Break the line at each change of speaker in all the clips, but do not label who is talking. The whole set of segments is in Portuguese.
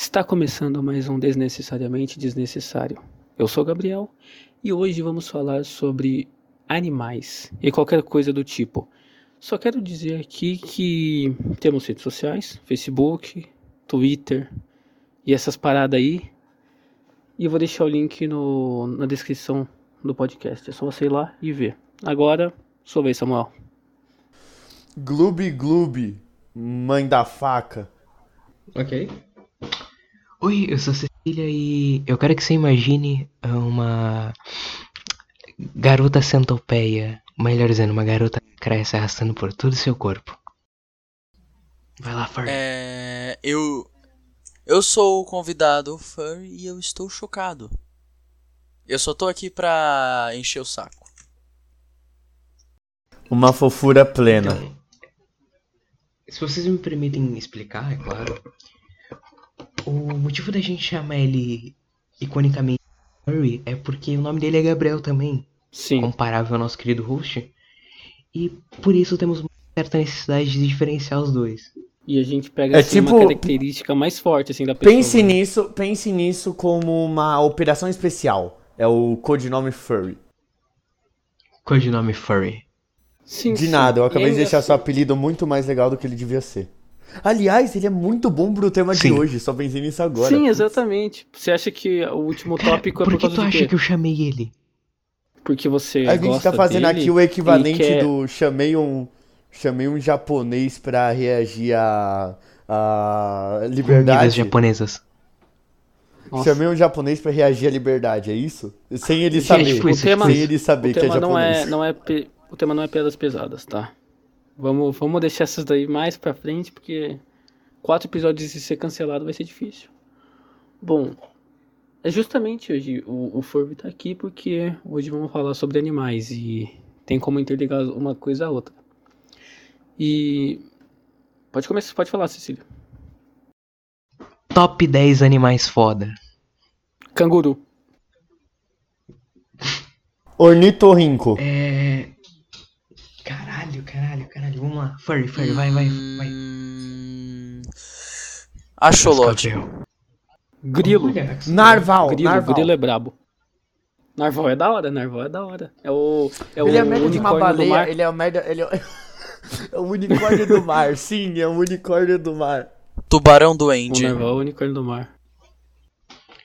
Está começando mais um Desnecessariamente Desnecessário. Eu sou o Gabriel e hoje vamos falar sobre animais e qualquer coisa do tipo. Só quero dizer aqui que temos redes sociais, Facebook, Twitter e essas paradas aí. E eu vou deixar o link no, na descrição do podcast. É só você ir lá e ver. Agora, sua vez, Samuel.
Gloob Gloob, mãe da faca.
Ok. Oi, eu sou Cecília e eu quero que você imagine uma garota centopeia, melhor dizendo, uma garota que cresce arrastando por todo o seu corpo. Vai lá, Furry.
É, eu eu sou o convidado Furry e eu estou chocado. Eu só tô aqui pra encher o saco.
Uma fofura plena.
Então, se vocês me permitem explicar, é claro. O motivo da gente chamar ele iconicamente Furry é porque o nome dele é Gabriel também,
Sim.
comparável ao nosso querido host. E por isso temos uma certa necessidade de diferenciar os dois.
E a gente pega
É
assim, uma
tipo-
característica mais forte assim da pessoa.
Pense
né?
nisso, pense nisso como uma operação especial. É o codinome Furry.
Codinome Furry.
Sim,
De
sim.
nada, eu acabei de deixar seu
engraçado.
apelido muito mais legal do que ele devia ser. Aliás, ele é muito bom pro tema de
Sim.
hoje, só pensei nisso agora.
Sim, exatamente. Você acha que o último tópico é
Por
por
que
causa
tu
do
acha
quê?
que eu chamei ele?
Porque você
A gente
gosta
tá fazendo
dele
aqui o equivalente
quer-
do chamei um chamei um japonês pra reagir a a
Comidas
liberdade.
japonesas.
Nossa.
Chamei um japonês pra reagir à liberdade, é isso? Sem ele
Gente,
saber.
tipo, isso,
sem
tipo isso.
ele saber
O
que é
tema não é,
japonês.
não é pe- o tema não é piadas pesadas, tá? Vamos, vamos deixar essas daí mais pra frente, porque quatro episódios e ser cancelado vai ser difícil. Bom, é justamente hoje o, o Furby tá aqui porque hoje vamos falar sobre animais e tem como interligar uma coisa a outra. E pode começar, pode falar, Cecília.
Top 10 animais foda.
Canguru.
Ornitorrinco.
É. Caralho, caralho, caralho. Vamos lá. Furry, Furry, vai, vai, vai.
Hum... Axolote.
Grilo.
Olha,
Narval,
Grilo,
narval.
grilo é brabo. Narval é da hora, narval é da hora. É o é
Ele é
o
a merda de uma
unicórnio do
baleia,
mar.
ele é a merda, ele é... é o unicórnio do mar, sim, é o unicórnio do mar.
Tubarão
O
doente.
narval é o unicórnio do mar.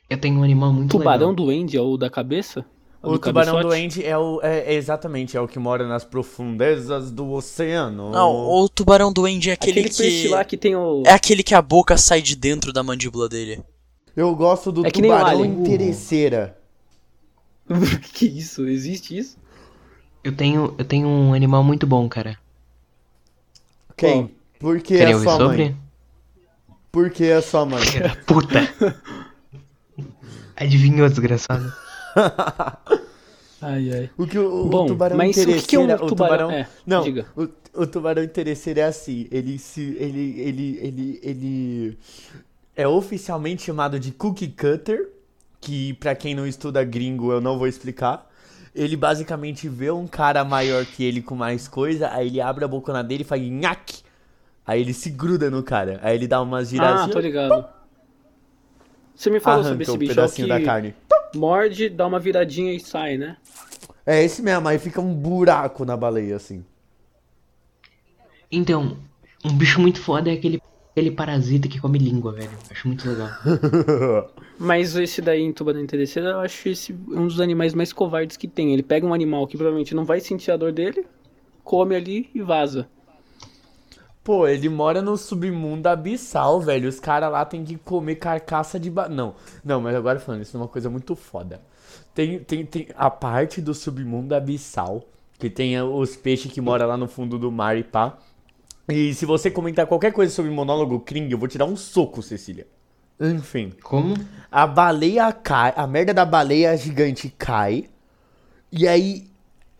Eu tenho um animal muito
Tubarão
legal.
duende é o da cabeça?
O
do
tubarão
cabeçote?
doente é o é, é exatamente, é o que mora nas profundezas do oceano.
Não, o tubarão doente é aquele,
Aquele
que.
lá que tem o.
É aquele que a boca sai de dentro da mandíbula dele.
Eu gosto do
É que nem o
tubarão interesseira.
que isso? Existe isso?
Eu tenho, eu tenho um animal muito bom, cara.
Quem? Por que a
ouvir
sua
sobre?
mãe? Por que a sua mãe?
Puta! Adivinhou, desgraçado?
Ai, ai.
O que o, o
Bom,
tubarão
mas o que é um
interesseira, o
tubarão-
tubarão,
é,
não,
diga.
O, o tubarão interesseira é assim, ele se ele ele ele ele é oficialmente chamado de cookie cutter, que pra quem não estuda gringo eu não vou explicar. Ele basicamente vê um cara maior que ele com mais coisa, aí ele abre a boca dele e faz nhaque. Aí ele se gruda no cara, aí ele dá umas
Ah,
giradinhas,
tô ligado. Você me falou sobre esse
um
bicho é o
pedacinho
que
da carne.
Morde, dá uma viradinha e sai, né?
É esse mesmo, aí fica um buraco na baleia assim.
Então, um bicho muito foda é aquele, aquele parasita que come língua, velho. Acho muito legal.
Mas esse daí em tubarão interesseiro, eu acho esse um dos animais mais covardes que tem. Ele pega um animal que provavelmente não vai sentir a dor dele, come ali e vaza.
Pô, ele mora no submundo abissal, velho. Os caras lá tem que comer carcaça de ba... Não, não, mas agora falando, isso é uma coisa muito foda. Tem, tem, tem a parte do submundo abissal, que tem os peixes que moram lá no fundo do mar e pá. E se você comentar qualquer coisa sobre monólogo Kring, eu vou te dar um soco, Cecília. Enfim.
Como?
A baleia cai, a merda da baleia gigante cai. E aí,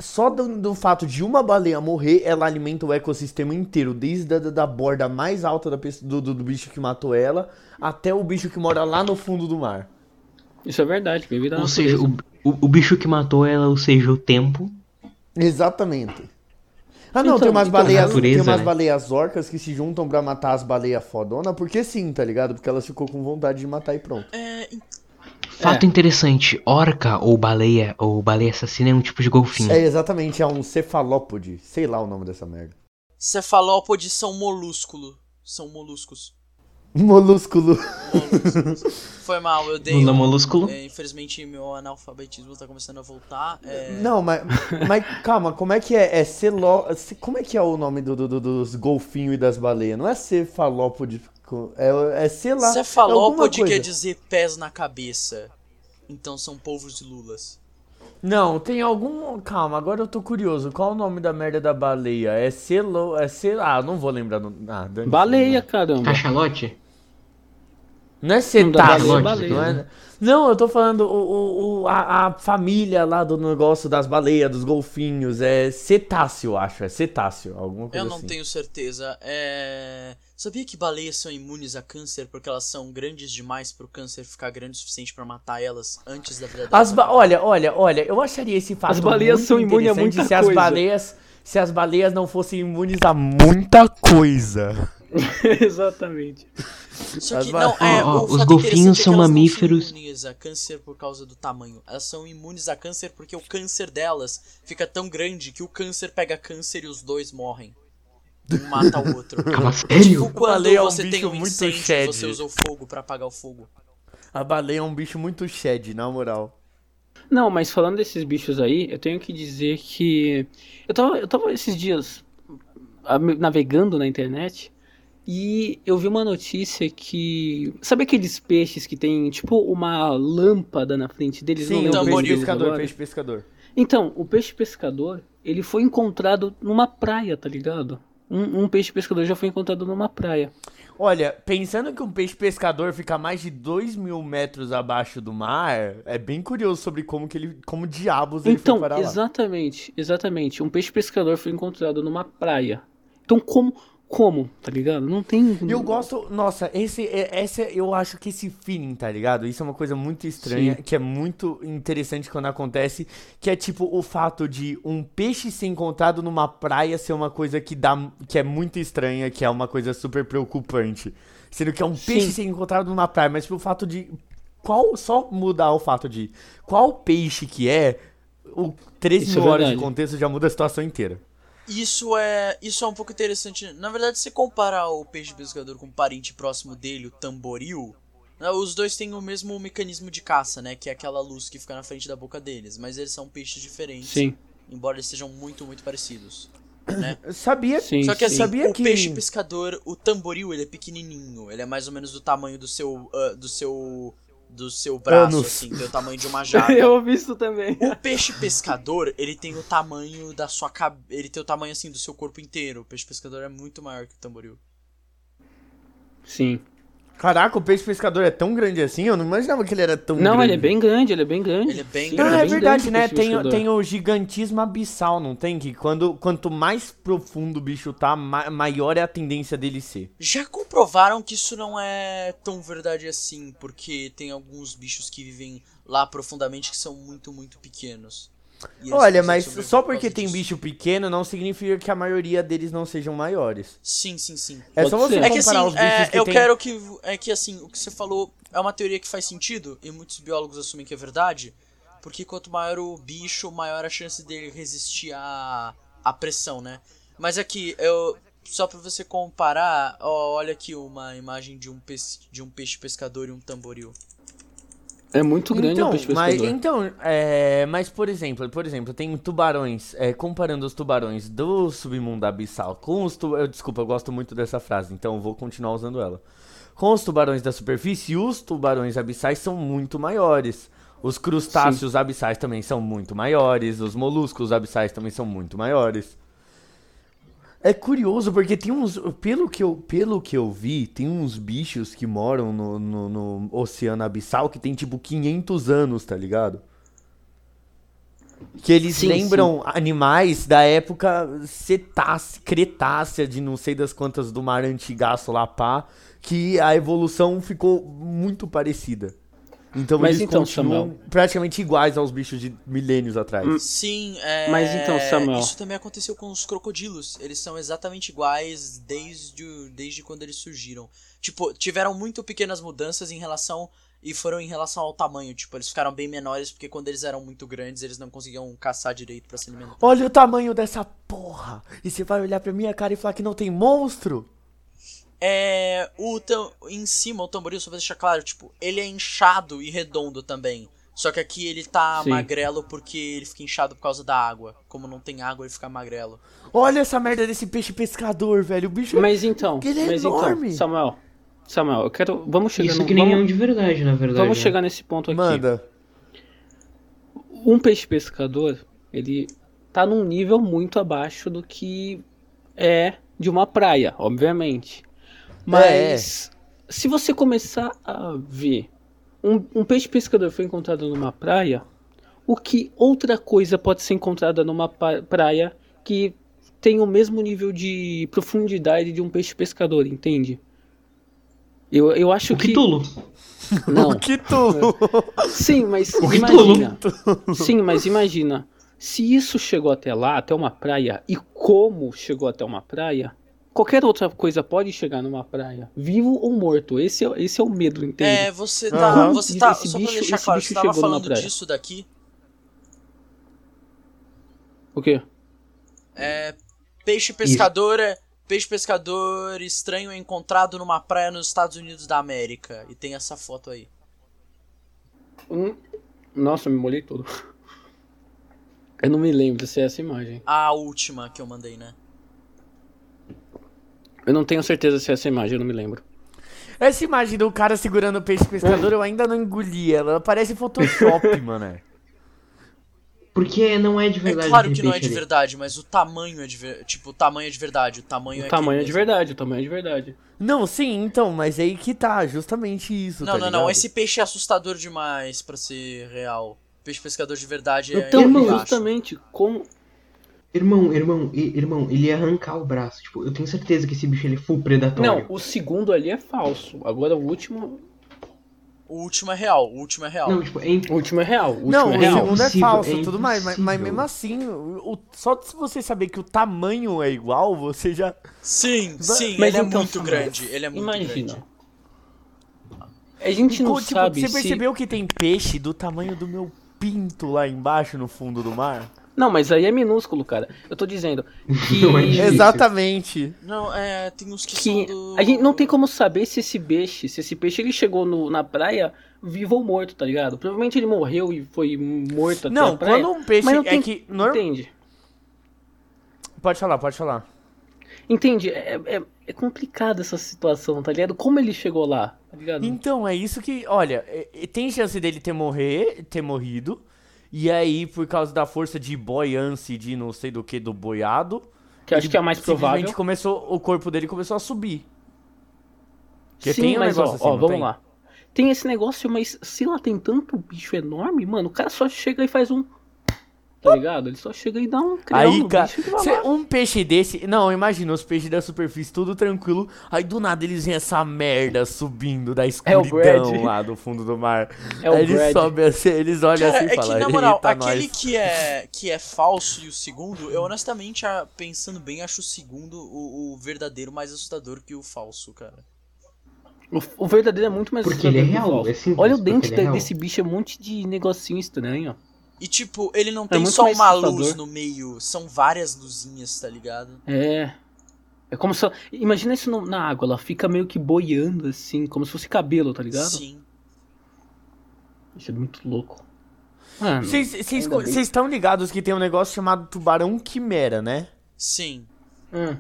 só do, do fato de uma baleia morrer, ela alimenta o ecossistema inteiro, desde a da, da borda mais alta da, do, do, do bicho que matou ela, até o bicho que mora lá no fundo do mar.
Isso é verdade, bem vida
Ou seja, o, o, o bicho que matou ela, ou seja, o tempo.
Exatamente. Ah, não,
Então,
tem umas
então,
baleias,
natureza,
tem umas
né?
baleias orcas que se juntam pra matar as baleias fodona, porque sim, tá ligado? Porque elas ficou com vontade de matar e pronto.
É,
Fato interessante, orca ou baleia ou baleia assassina é um tipo de golfinho.
É exatamente, é um cefalópode, sei lá o nome dessa merda.
cefalópodes são molúsculo. São moluscos.
Molúsculo.
Moluscos. Foi mal, eu dei.
Lula
um-
molúsculo.
é, infelizmente, meu analfabetismo tá começando a voltar. é,
Não, mas, mas calma, como é que é? É celó... ce- Como é que é o nome do, do- do- dos golfinhos e das baleias? Não é cefalópode, é, é sei lá. é alguma
Cefalópode
coisa.
quer dizer pés na cabeça. Então são povos de lulas.
Não, tem algum. Calma, agora eu tô curioso. Qual o nome da merda da baleia? É celo. É celo. Ah, não vou lembrar. No... Ah, dane-se,
Baleia,
não.
caramba.
Cachalote?
Não é cetáceo,
baleia,
não é?
né?
Não, eu tô falando o, o, o- a, a família lá do negócio das baleias, dos golfinhos. É cetáceo, acho. É cetáceo, alguma coisa
Eu não
assim.
tenho certeza. É... Sabia que baleias são imunes a câncer porque elas são grandes demais pro câncer ficar grande o suficiente pra matar elas antes da vida
As
delas?
ba- Olha, olha, olha, eu acharia esse fato
As baleias
muito
são imunes a
interessante
muita
se as
coisa.
baleias se as baleias não fossem imunes a muita coisa.
Exatamente.
Só que não, é,
Ó, ó,
o
os golfinhos
é
são
não
mamíferos.
são imunes a câncer por causa do tamanho. Elas são imunes a câncer porque o câncer delas fica tão grande que o câncer pega câncer e os dois morrem. Um mata o outro. Tipo
sério?
quando
Baleia é um
você tem
bicho
um
muito
incêndio,
shed.
você usa o fogo pra apagar o fogo.
A baleia é um bicho muito shed, na moral.
Não, mas falando desses bichos aí, eu tenho que dizer que eu tava, eu tava esses dias ah, navegando na internet e eu vi uma notícia que sabe aqueles peixes que tem tipo uma lâmpada na frente deles? Não
Sim,
lembro
o
o nome
peixe pescador,
agora.
peixe pescador.
Então, o peixe pescador, ele foi encontrado numa praia, tá ligado? Um, um peixe pescador já foi encontrado numa praia.
Olha, pensando que um peixe pescador fica mais de 2 mil metros abaixo do mar, é bem curioso sobre como que ele. como diabos ele
Então,
foi para lá.
exatamente, exatamente. Um peixe pescador foi encontrado numa praia. Então, como, como, tá ligado? Não tem.
E eu gosto, nossa, esse, é- esse, eu acho que esse feeling, tá ligado? Isso é uma coisa muito estranha,
Sim.
que é muito interessante quando acontece, que é tipo o fato de um peixe ser encontrado numa praia ser uma coisa que dá, que é muito estranha, que é uma coisa super preocupante. Sendo que é um peixe
Sim.
ser encontrado numa praia, mas tipo, o fato de qual só mudar o fato de qual peixe que é, o 13
Isso é
mil horas de contexto já muda a situação inteira.
Isso é, isso é um pouco interessante. Na verdade, se comparar o peixe pescador com um parente próximo dele, o tamboril, né, os dois têm o mesmo mecanismo de caça, né? Que é aquela luz que fica na frente da boca deles. Mas eles são peixes diferentes.
Sim,
Embora eles sejam muito, muito parecidos. Né?
Eu sabia
sim.
Só que
sim.
assim,
Sabia
o
que-
peixe pescador, o tamboril, ele é pequenininho. Ele é mais ou menos do tamanho do seu, ah, do seu, do seu braço,
Ânus.
assim, tem o tamanho de uma jaca.
eu ouvi isso também.
O peixe pescador, ele tem o tamanho da sua cabeça. Ele tem o tamanho assim do seu corpo inteiro. O peixe pescador é muito maior que o tamboril.
Sim.
Caraca, o peixe pescador é tão grande assim? Eu não imaginava que ele era tão
Não,
grande.
ele é bem grande, ele é bem grande.
Ele é bem
Sim,
grande.
Ah,
ele
é
bem
verdade,
grande,
né?
o
Tem,
pescador.
tem o gigantismo abissal, não tem? Que quando, quanto mais profundo o bicho tá, ma- maior é a tendência dele ser.
Já comprovaram que isso não é tão verdade assim, porque tem alguns bichos que vivem lá profundamente que são muito, muito pequenos.
Olha, mas só
por
porque tem
disso.
bicho pequeno não significa que a maioria deles não sejam maiores.
Sim, sim, sim.
É
Pode
só você
ser.
É que
comparar
assim,
os bichos
é,
que
eu
tem...
quero que. É que assim, o que você falou é uma teoria que faz sentido, e muitos biólogos assumem que é verdade, porque quanto maior o bicho, maior a chance dele resistir à, à pressão, né? Mas aqui, eu. Só pra você comparar, ó, olha aqui uma imagem de um, peixe, de um peixe pescador e um tamboril.
É muito grande
então,
peixe
mas, então, é, mas por exemplo, por exemplo, tem tubarões, é, comparando os tubarões do submundo abissal com os tubarões, desculpa, eu gosto muito dessa frase, então eu vou continuar usando ela. Com os tubarões da superfície, os tubarões abissais são muito maiores. Os crustáceos abissais também são muito maiores, os moluscos abissais também são muito maiores. É curioso porque tem uns, pelo que eu, pelo que eu vi, tem uns bichos que moram no, no, no oceano abissal que tem tipo 500 anos, tá ligado? Que eles
Sim,
lembram animais da época cetácea, cretácea, de não sei das quantas do mar antigaço lá, pá, que a evolução ficou muito parecida. Então
Mas
eles
então,
continuam
Samuel.
praticamente iguais aos bichos de milênios atrás.
Sim, é.
Mas então, Samuel.
Isso também aconteceu com os crocodilos. Eles são exatamente iguais desde, desde quando eles surgiram. Tipo, tiveram muito pequenas mudanças em relação. E foram em relação ao tamanho. Tipo, eles ficaram bem menores porque quando eles eram muito grandes, eles não conseguiam caçar direito pra se alimentar.
Olha o tamanho dessa porra! E você vai olhar pra minha cara e falar que não tem monstro?
É. O tam, em cima, o tamboril, só pra deixar claro, tipo, ele é inchado e redondo também. Só que aqui ele tá
Sim.
magrelo porque ele fica inchado por causa da água. Como não tem água, ele fica magrelo.
Olha essa merda desse peixe pescador, velho. O bicho
Mas então,
Ele é
mas
enorme.
então, Samuel, Samuel, eu quero, vamos chegar
Isso
no,
que nem é
vamos,
um de verdade, na verdade.
vamos
né?
chegar nesse ponto aqui.
manda.
Um peixe pescador, ele tá num nível muito abaixo do que é de uma praia, obviamente. Mas se você começar a ver um, um peixe pescador foi encontrado numa praia, o que outra coisa pode ser encontrada numa praia que tem o mesmo nível de profundidade de um peixe pescador, entende? Eu, eu acho
O
que.
Cthulhu.
Não.
O que tu?
Sim, mas
O
imagina. Sim, mas imagina. Se isso chegou até lá, até uma praia, e como chegou até uma praia, qualquer outra coisa pode chegar numa praia, vivo ou morto. Esse é, esse é o medo, entende?
É, você tá.
Aham.
Você tá.
Esse
só
bicho-
pra deixar
esse
claro,
bicho
você tava falando
praia.
disso daqui.
O quê?
É. Peixe pescador é. Peixe pescador estranho é encontrado numa praia nos Estados Unidos da América. E tem essa foto aí.
Hum, Nossa, me molhei todo. Eu não me lembro se é essa imagem.
A última que eu mandei, né?
Eu não tenho certeza se é essa imagem, eu não me lembro.
Essa imagem do cara segurando o peixe pescador eu ainda não engoli. Ela parece Photoshop, mano.
Porque não é de
É
verdade.
claro
de
que não é de
ali.
verdade, mas o tamanho é de verdade. Tipo, o tamanho é de verdade. O tamanho
O
é
tamanho é de verdade, o tamanho é de verdade.
Não, sim, então, mas aí que tá, justamente isso,
Não,
tá
não, não.
ligado?
Esse peixe é assustador demais pra ser real. Peixe pescador de verdade é.
Então, justamente, como.
Irmão, irmão, irmão, ele ia arrancar o braço. Tipo, eu tenho certeza que esse bicho ele é full predatório.
Não, o segundo ali é falso. Agora o último.
O último é real. O último é real.
Não, tipo, é imp...
O último é real. O último
Não,
é
o
real.
segundo é falso,
é
tudo mais, mas, mas mesmo assim, o, o- só de você saber que o tamanho é igual, você já.
Sim, sim.
Mas
ele é
então,
muito
Samuel,
grande. Ele é muito
Imagina.
grande.
A gente não
tipo,
sabe
você
se...
percebeu que tem peixe do tamanho do meu pinto lá embaixo no fundo do mar?
Não, mas aí é minúsculo, cara. Eu tô dizendo que...
Não é.
Exatamente.
Não, é. Tem uns que, são
que
do.
a gente não tem como saber se esse peixe, se esse peixe ele chegou no- na praia vivo ou morto, tá ligado? Provavelmente ele morreu e foi morto até
Não,
a praia.
quando um peixe
mas não
é
tem...
que. Norm...
Entende?
Pode falar, pode falar.
Entende? É, é, é complicada essa situação, tá ligado? Como ele chegou lá, tá ligado?
Então, é isso que. Olha, é- é- tem chance dele ter morrer, ter morrido. E aí, por causa da força de boiance de não sei do que do boiado.
que eu acho que é mais provável.
começou, o corpo dele começou a subir. Porque
Sim,
tem um
mas
negócio
ó,
assim,
ó vamos
tem?
lá. Tem esse negócio, mas se lá tem tanto bicho enorme, mano, o cara só chega e faz um. Tá ligado? Ele só chega e dá um crião
Aí,
no
cara,
bicho e vai
cê-
lá.
um peixe desse. Não, imagina os peixes da superfície tudo tranquilo. Aí do nada eles veem essa merda subindo da
É
escuridão
Brad.
lá do fundo do mar.
É o
aí eles
Brad.
sobem assim, eles olham
Cara,
assim e
é que
falam,
na moral,
"Eita,
aquele
nós."
que é, que é falso e o segundo, eu honestamente, pensando bem, acho o segundo o, o verdadeiro mais assustador que o falso, cara.
O, o verdadeiro é muito mais
Porque ele é
que
real, é simples,
Olha o dente
é
de- desse bicho, é um monte de negocinho estranho.
E tipo, ele não tem
muito
só uma
assustador.
luz no meio, são várias luzinhas, tá ligado?
É. É como se. Imagina isso no- na água, ela fica meio que boiando assim, como se fosse cabelo, tá ligado?
Sim.
Isso é muito louco. Mano,
Vocês estão ligados que tem um negócio chamado tubarão quimera, né?
Sim.
hum,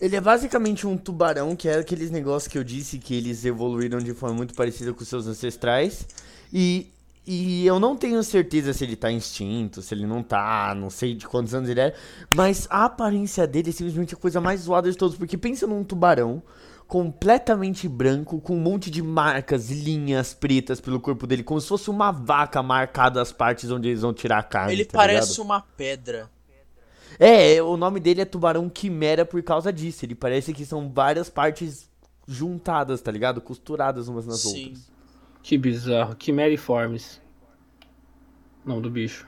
Ele é basicamente um tubarão, que é aqueles negócios que eu disse que eles evoluíram de forma muito parecida com seus ancestrais. E, e eu não tenho certeza se ele tá extinto, se ele não tá, não sei de quantos anos ele é. Mas a aparência dele é simplesmente a coisa mais zoada de todos. Porque pensa num tubarão completamente branco, com um monte de marcas, linhas pretas pelo corpo dele, como se fosse uma vaca marcada as partes onde eles vão tirar a carne.
Ele
tá
parece
ligado?
uma pedra.
É, o nome dele é Tubarão Quimera por causa disso. Ele parece que são várias partes juntadas, tá ligado? Costuradas umas nas
Sim.
outras.
Que bizarro. Quimeriformes. Nome do bicho.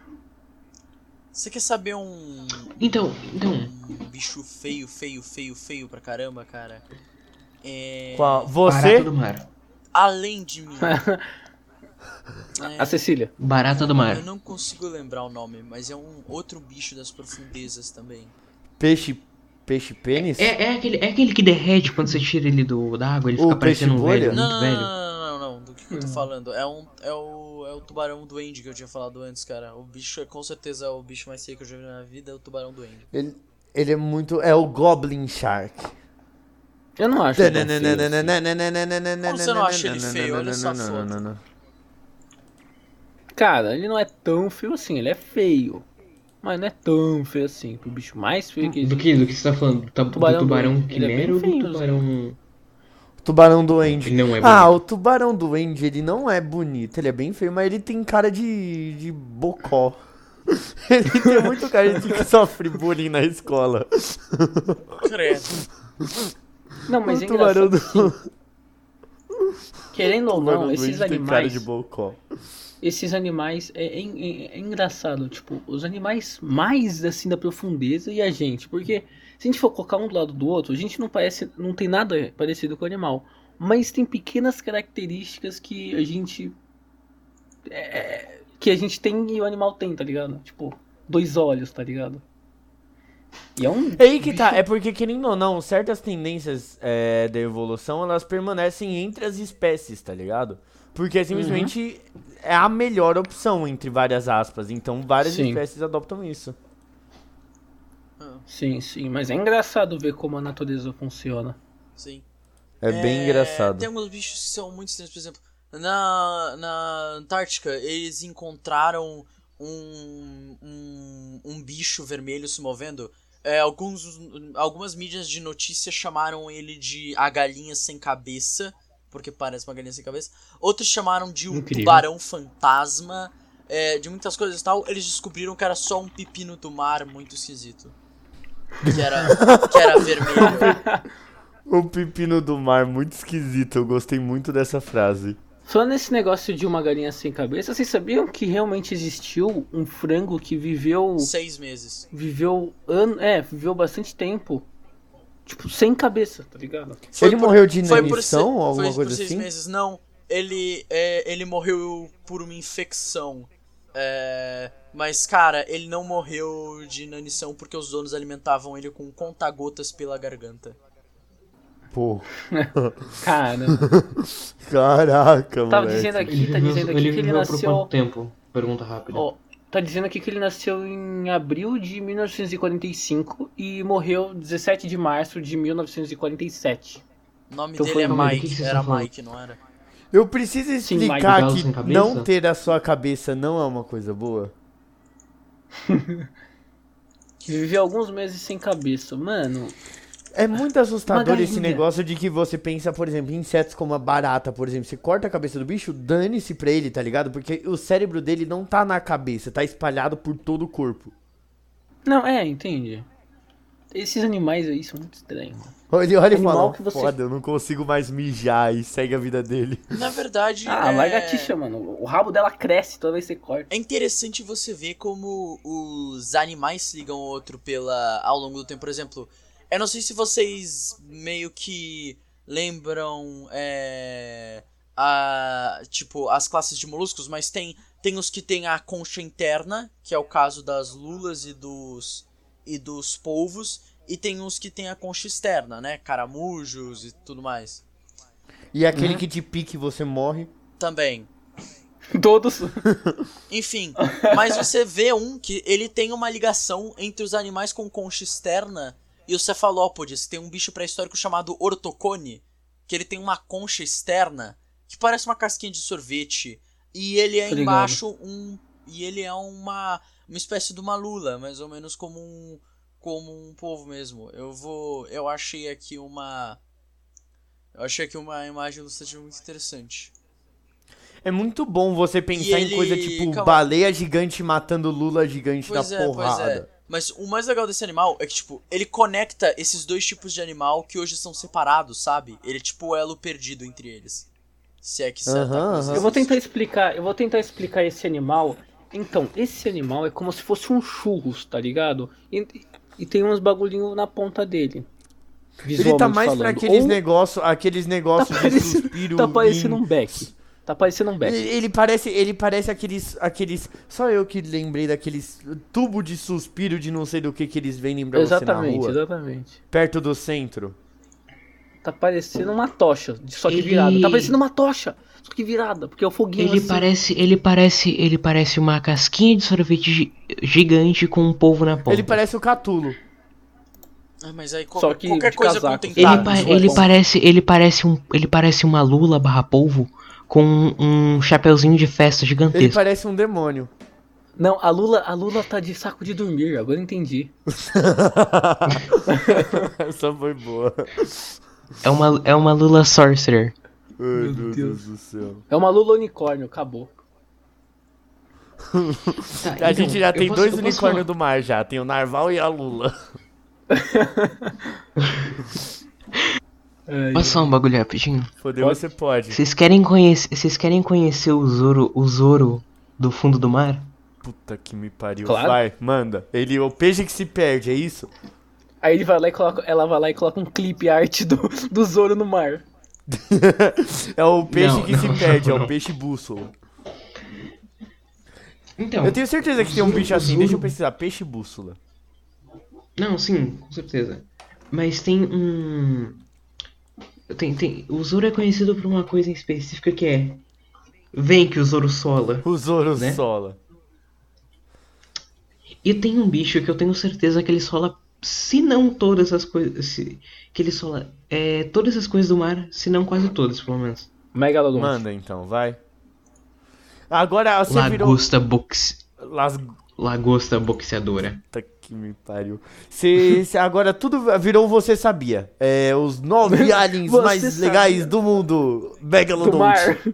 Você quer saber um.
Então, então.
Um bicho feio, feio, feio, feio pra caramba, cara? É.
Qual? Você?
Barata do mar.
Além de mim. É,
A Cecília.
Barata do mar.
eu não consigo lembrar o nome, mas é um outro bicho das profundezas também.
Peixe. Peixe pênis?
É, é, aquele, é aquele que derrete quando você tira ele do, da água, ele
O
fica parecendo um velho,
Não,
muito
não,
velho.
Que, que eu tô falando? É, um, é, o, é o tubarão duende que eu tinha falado antes, cara. O bicho é com certeza o bicho mais feio que eu já vi na vida, é o tubarão duende.
Ele, ele é muito. É o Goblin Shark.
Eu não acho. assim.
Como você não acha ele feio? Olha só a foto.
Cara, ele não é tão feio assim, ele é feio. Mas não é tão feio assim. O bicho mais feio que
Do
existe.
que, do que você tá falando? Do,
Tubarão
do tubarão.
Ele é bem
quimera ou do
feio,
tubarão...
Tubarão Duende.
Ele não é
Ah,
bonito.
o Tubarão Duende, ele não é bonito, ele é bem feio, mas ele tem cara de, de bocó. ele tem muito cara de que sofre bullying na escola.
Credo.
Não, mas
o
é
tubarão do...
Querendo ou não, esses animais. Esses animais. É, é- é- é engraçado, tipo, os animais mais assim da profundeza e a gente. Porque se a gente for colocar um do lado do outro, a gente não parece. não tem nada parecido com o animal. Mas tem pequenas características que a gente. é, que a gente tem e o animal tem, tá ligado? Tipo, dois olhos, tá ligado? E é um.
É aí que tá, é porque querendo ou não, certas tendências é, da evolução, elas permanecem entre as espécies, tá ligado? Porque simplesmente é a melhor opção, entre várias aspas. Então várias
Sim.
espécies adoptam isso.
Sim, sim. Mas é engraçado ver como a natureza funciona.
Sim.
É, bem engraçado.
Tem alguns bichos que são muito estranhos, por exemplo, na, na Antártica, eles encontraram um, um, um bicho vermelho se movendo. É, alguns, algumas mídias de notícia chamaram ele de a galinha sem cabeça, porque parece uma galinha sem cabeça. Outros chamaram de um
Incrível.
tubarão fantasma, é, de muitas coisas e tal. Eles descobriram que era só um pepino do mar muito esquisito. Que era, que era vermelho.
O pepino do mar, muito esquisito. Eu gostei muito dessa frase.
Só nesse negócio de uma galinha sem cabeça, vocês sabiam que realmente existiu um frango que viveu.
Seis meses.
Viveu ano. É, viveu bastante tempo. Tipo, sem cabeça, tá ligado?
Foi
ele
por-
morreu de
Foi por,
inanição ou alguma
foi
coisa
por seis
assim?
meses, não. Ele, é, ele morreu por uma infecção. É, mas, cara, ele não morreu de inanição porque os donos alimentavam ele com conta-gotas pela garganta.
Pô,
Cara,
caraca,
tava
moleque.
dizendo aqui, tá dizendo aqui
ele
que ele
viveu por
nasceu.
quanto tempo? Pergunta rápida.
Ó, tá dizendo aqui que ele nasceu em abril de 1945 e morreu 17 de março de 1947.
O nome
Então
dele
foi
é Mike, era? Mike, não era?
Eu preciso
Sim,
explicar
Mike
que não ter a sua cabeça não é uma coisa boa.
Viveu alguns meses sem cabeça. Mano,
É muito assustador esse negócio de que você pensa, por exemplo, em insetos como a barata, por exemplo. Você corta a cabeça do bicho, dane-se pra ele, tá ligado? Porque o cérebro dele não tá na cabeça, tá espalhado por todo o corpo.
não, é, entende? Esses animais aí são muito estranhos. mano.
Ele olha e fala,
que você-
foda, eu não consigo mais mijar e segue a vida dele.
Na verdade,
Ah, a
é...
lagartixa, mano. O rabo dela cresce toda vez que você corta.
É interessante você ver como os animais se ligam ao outro pela, ao longo do tempo. Por exemplo, eu não sei se vocês meio que lembram é, a, tipo, as classes de moluscos, mas tem, tem os que tem a concha interna, que é o caso das lulas e dos, e dos polvos, e tem uns que tem a concha externa, né? Caramujos e tudo mais.
E aquele
Uhum.
que te pique você morre.
Também.
Todos.
Enfim, mas você vê um que ele tem uma ligação entre os animais com concha externa e os cefalópodes. Tem um bicho pré-histórico chamado ortocone, que ele tem uma concha externa que parece uma casquinha de sorvete. E ele é
Tô ligado.
embaixo um. E ele é uma. Uma espécie de uma lula, mais ou menos como um. Como um povo mesmo. Eu vou. Eu achei aqui uma. Eu achei aqui uma imagem ilustrativa muito interessante.
É muito bom você pensar
ele-
em coisa tipo
calma.
baleia gigante matando lula gigante
Pois
na
é,
porrada.
É. Mas o mais legal desse animal é que, tipo, ele conecta esses dois tipos de animal que hoje são separados, sabe? Ele é tipo o elo perdido entre eles. Se é que
Aham,
coisa
aham.
Eu vou tentar explicar, eu vou tentar explicar esse animal. Então, esse animal é como se fosse um churros, tá ligado? E, e tem uns bagulhinho na ponta dele.
Ele tá mais pra
falando.
aqueles
Ou
negócios, aqueles negócios de
parecendo-
suspiro.
tá parecendo
em-
um beck. Tá parecendo um beck.
Ele, ele parece, ele parece aqueles, aqueles. Só eu que lembrei daqueles tubo de suspiro de não sei do que que eles vendem pra você na
Exatamente,
rua,
exatamente.
perto do centro.
Tá parecendo uma tocha, só que
Ele-
virada. Tá parecendo uma tocha, só que virada, porque é o foguinho
Ele
assim.
parece, ele parece, ele parece uma casquinha de sorvete gi- gigante com um polvo na ponta.
Ele parece o Catulo.
Ah, mas aí
Só
qualquer,
que
qualquer coisa
casaco.
com
Ele, pa-
desculpa.
ele parece, ele parece um, ele parece uma lula barra polvo com um chapeuzinho de festa
Ele
gigantesco.
parece um demônio.
Não, a Lula, a Lula tá de saco de dormir, agora eu entendi.
Essa foi boa.
É uma, é uma lula sorcerer.
Ai, meu
Deus.
Deus do céu.
É uma Lula unicórnio, acabou.
Tá,
A
então,
gente já
eu
tem
posso-
dois unicórnios do mar já. Tem o Narval e a Lula.
Posso falar um bagulho rapidinho?
Poder
Pode.
você pode.
Vocês querem conhecer, vocês querem conhecer o Zoro, o Zoro do fundo do mar?
Puta que me pariu.
Claro.
Vai, manda. Ele, o peixe que se perde, é isso?
Aí ele vai lá e coloca, ela vai lá e coloca um clipe art do, do Zoro no mar.
é o peixe
Não,
que se
não,
perde, é
não.
o peixe bússola.
Então.
Eu tenho certeza que tem um bicho assim,
Zoro-
deixa eu pesquisar. Peixe bússola.
Não, sim, com certeza. Mas tem um. Tem, tem... O Zoro é conhecido por uma coisa em específica que é. Vem que o Zoro sola.
O Zoro
Né?
sola.
E tem um bicho que eu tenho certeza que ele sola. Se não todas as coisas. se- Que ele sola. É, todas as coisas do mar, se não quase todas, pelo menos.
Megalodon.
Manda então, vai. Agora você virou.
Lagosta box.
Las...
Lagosta boxeadora.
Puta que me pariu. Cê, cê- agora tudo virou Você Sabia. É, os nove aliens
Você
mais
sabia.
legais do mundo.
do
Megalodon.
mar.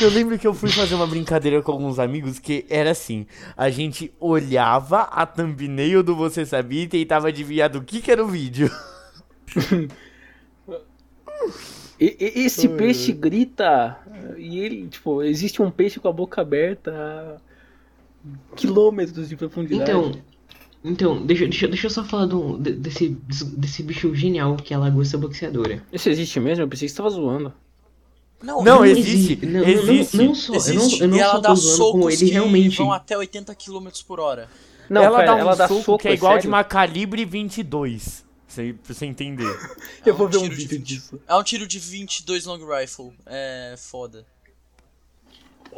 Eu lembro que eu fui fazer uma brincadeira com alguns amigos que era assim: a gente olhava a thumbnail do Você Sabia e tentava adivinhar do que, que era o vídeo.
E- e- esse peixe grita e ele, tipo, existe um peixe com a boca aberta a quilômetros de profundidade.
Então. Então, deixa, deixa, deixa eu só falar do, de- desse, desse bicho genial que é a lagosta boxeadora.
Isso existe mesmo? Eu pensei que você tava zoando.
Não,
Não,
Não
existe,
Não, não-
existe.
Não, não só, eu não,
existe.
eu não
e ela dá socos
ele
que
realmente.
vão até 80 km por hora.
Não,
ela
pera,
dá um
ela dá
soco,
soco,
que é igual de uma calibre 22. Pra você entender.
Eu
É
vou
um
ver um
tiro de
vídeo
20.
disso.
É um tiro de 22 long rifle. É foda.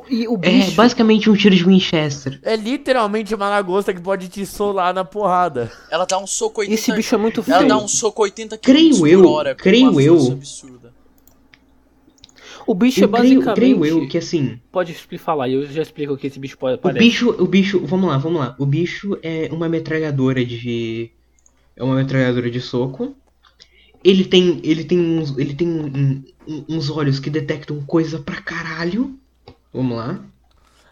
E o
É
bicho,
basicamente um tiro de Winchester.
É literalmente uma lagosta que pode te solar na porrada.
Ela dá um soco 80
esse bicho é muito
Ela
feio.
dá um soco 80 km
Creio
por
eu,
hora.
creio eu.
absurda.
O bicho é
Eu creio,
basicamente.
creio eu que assim,
Pode falar, eu já explico o que esse bicho pode
o bicho, o bicho, vamos lá, vamos lá. O bicho é uma metralhadora de é uma metralhadora de soco. Ele tem, ele tem uns, ele tem um- um- uns olhos que detectam coisa pra caralho. Vamos lá.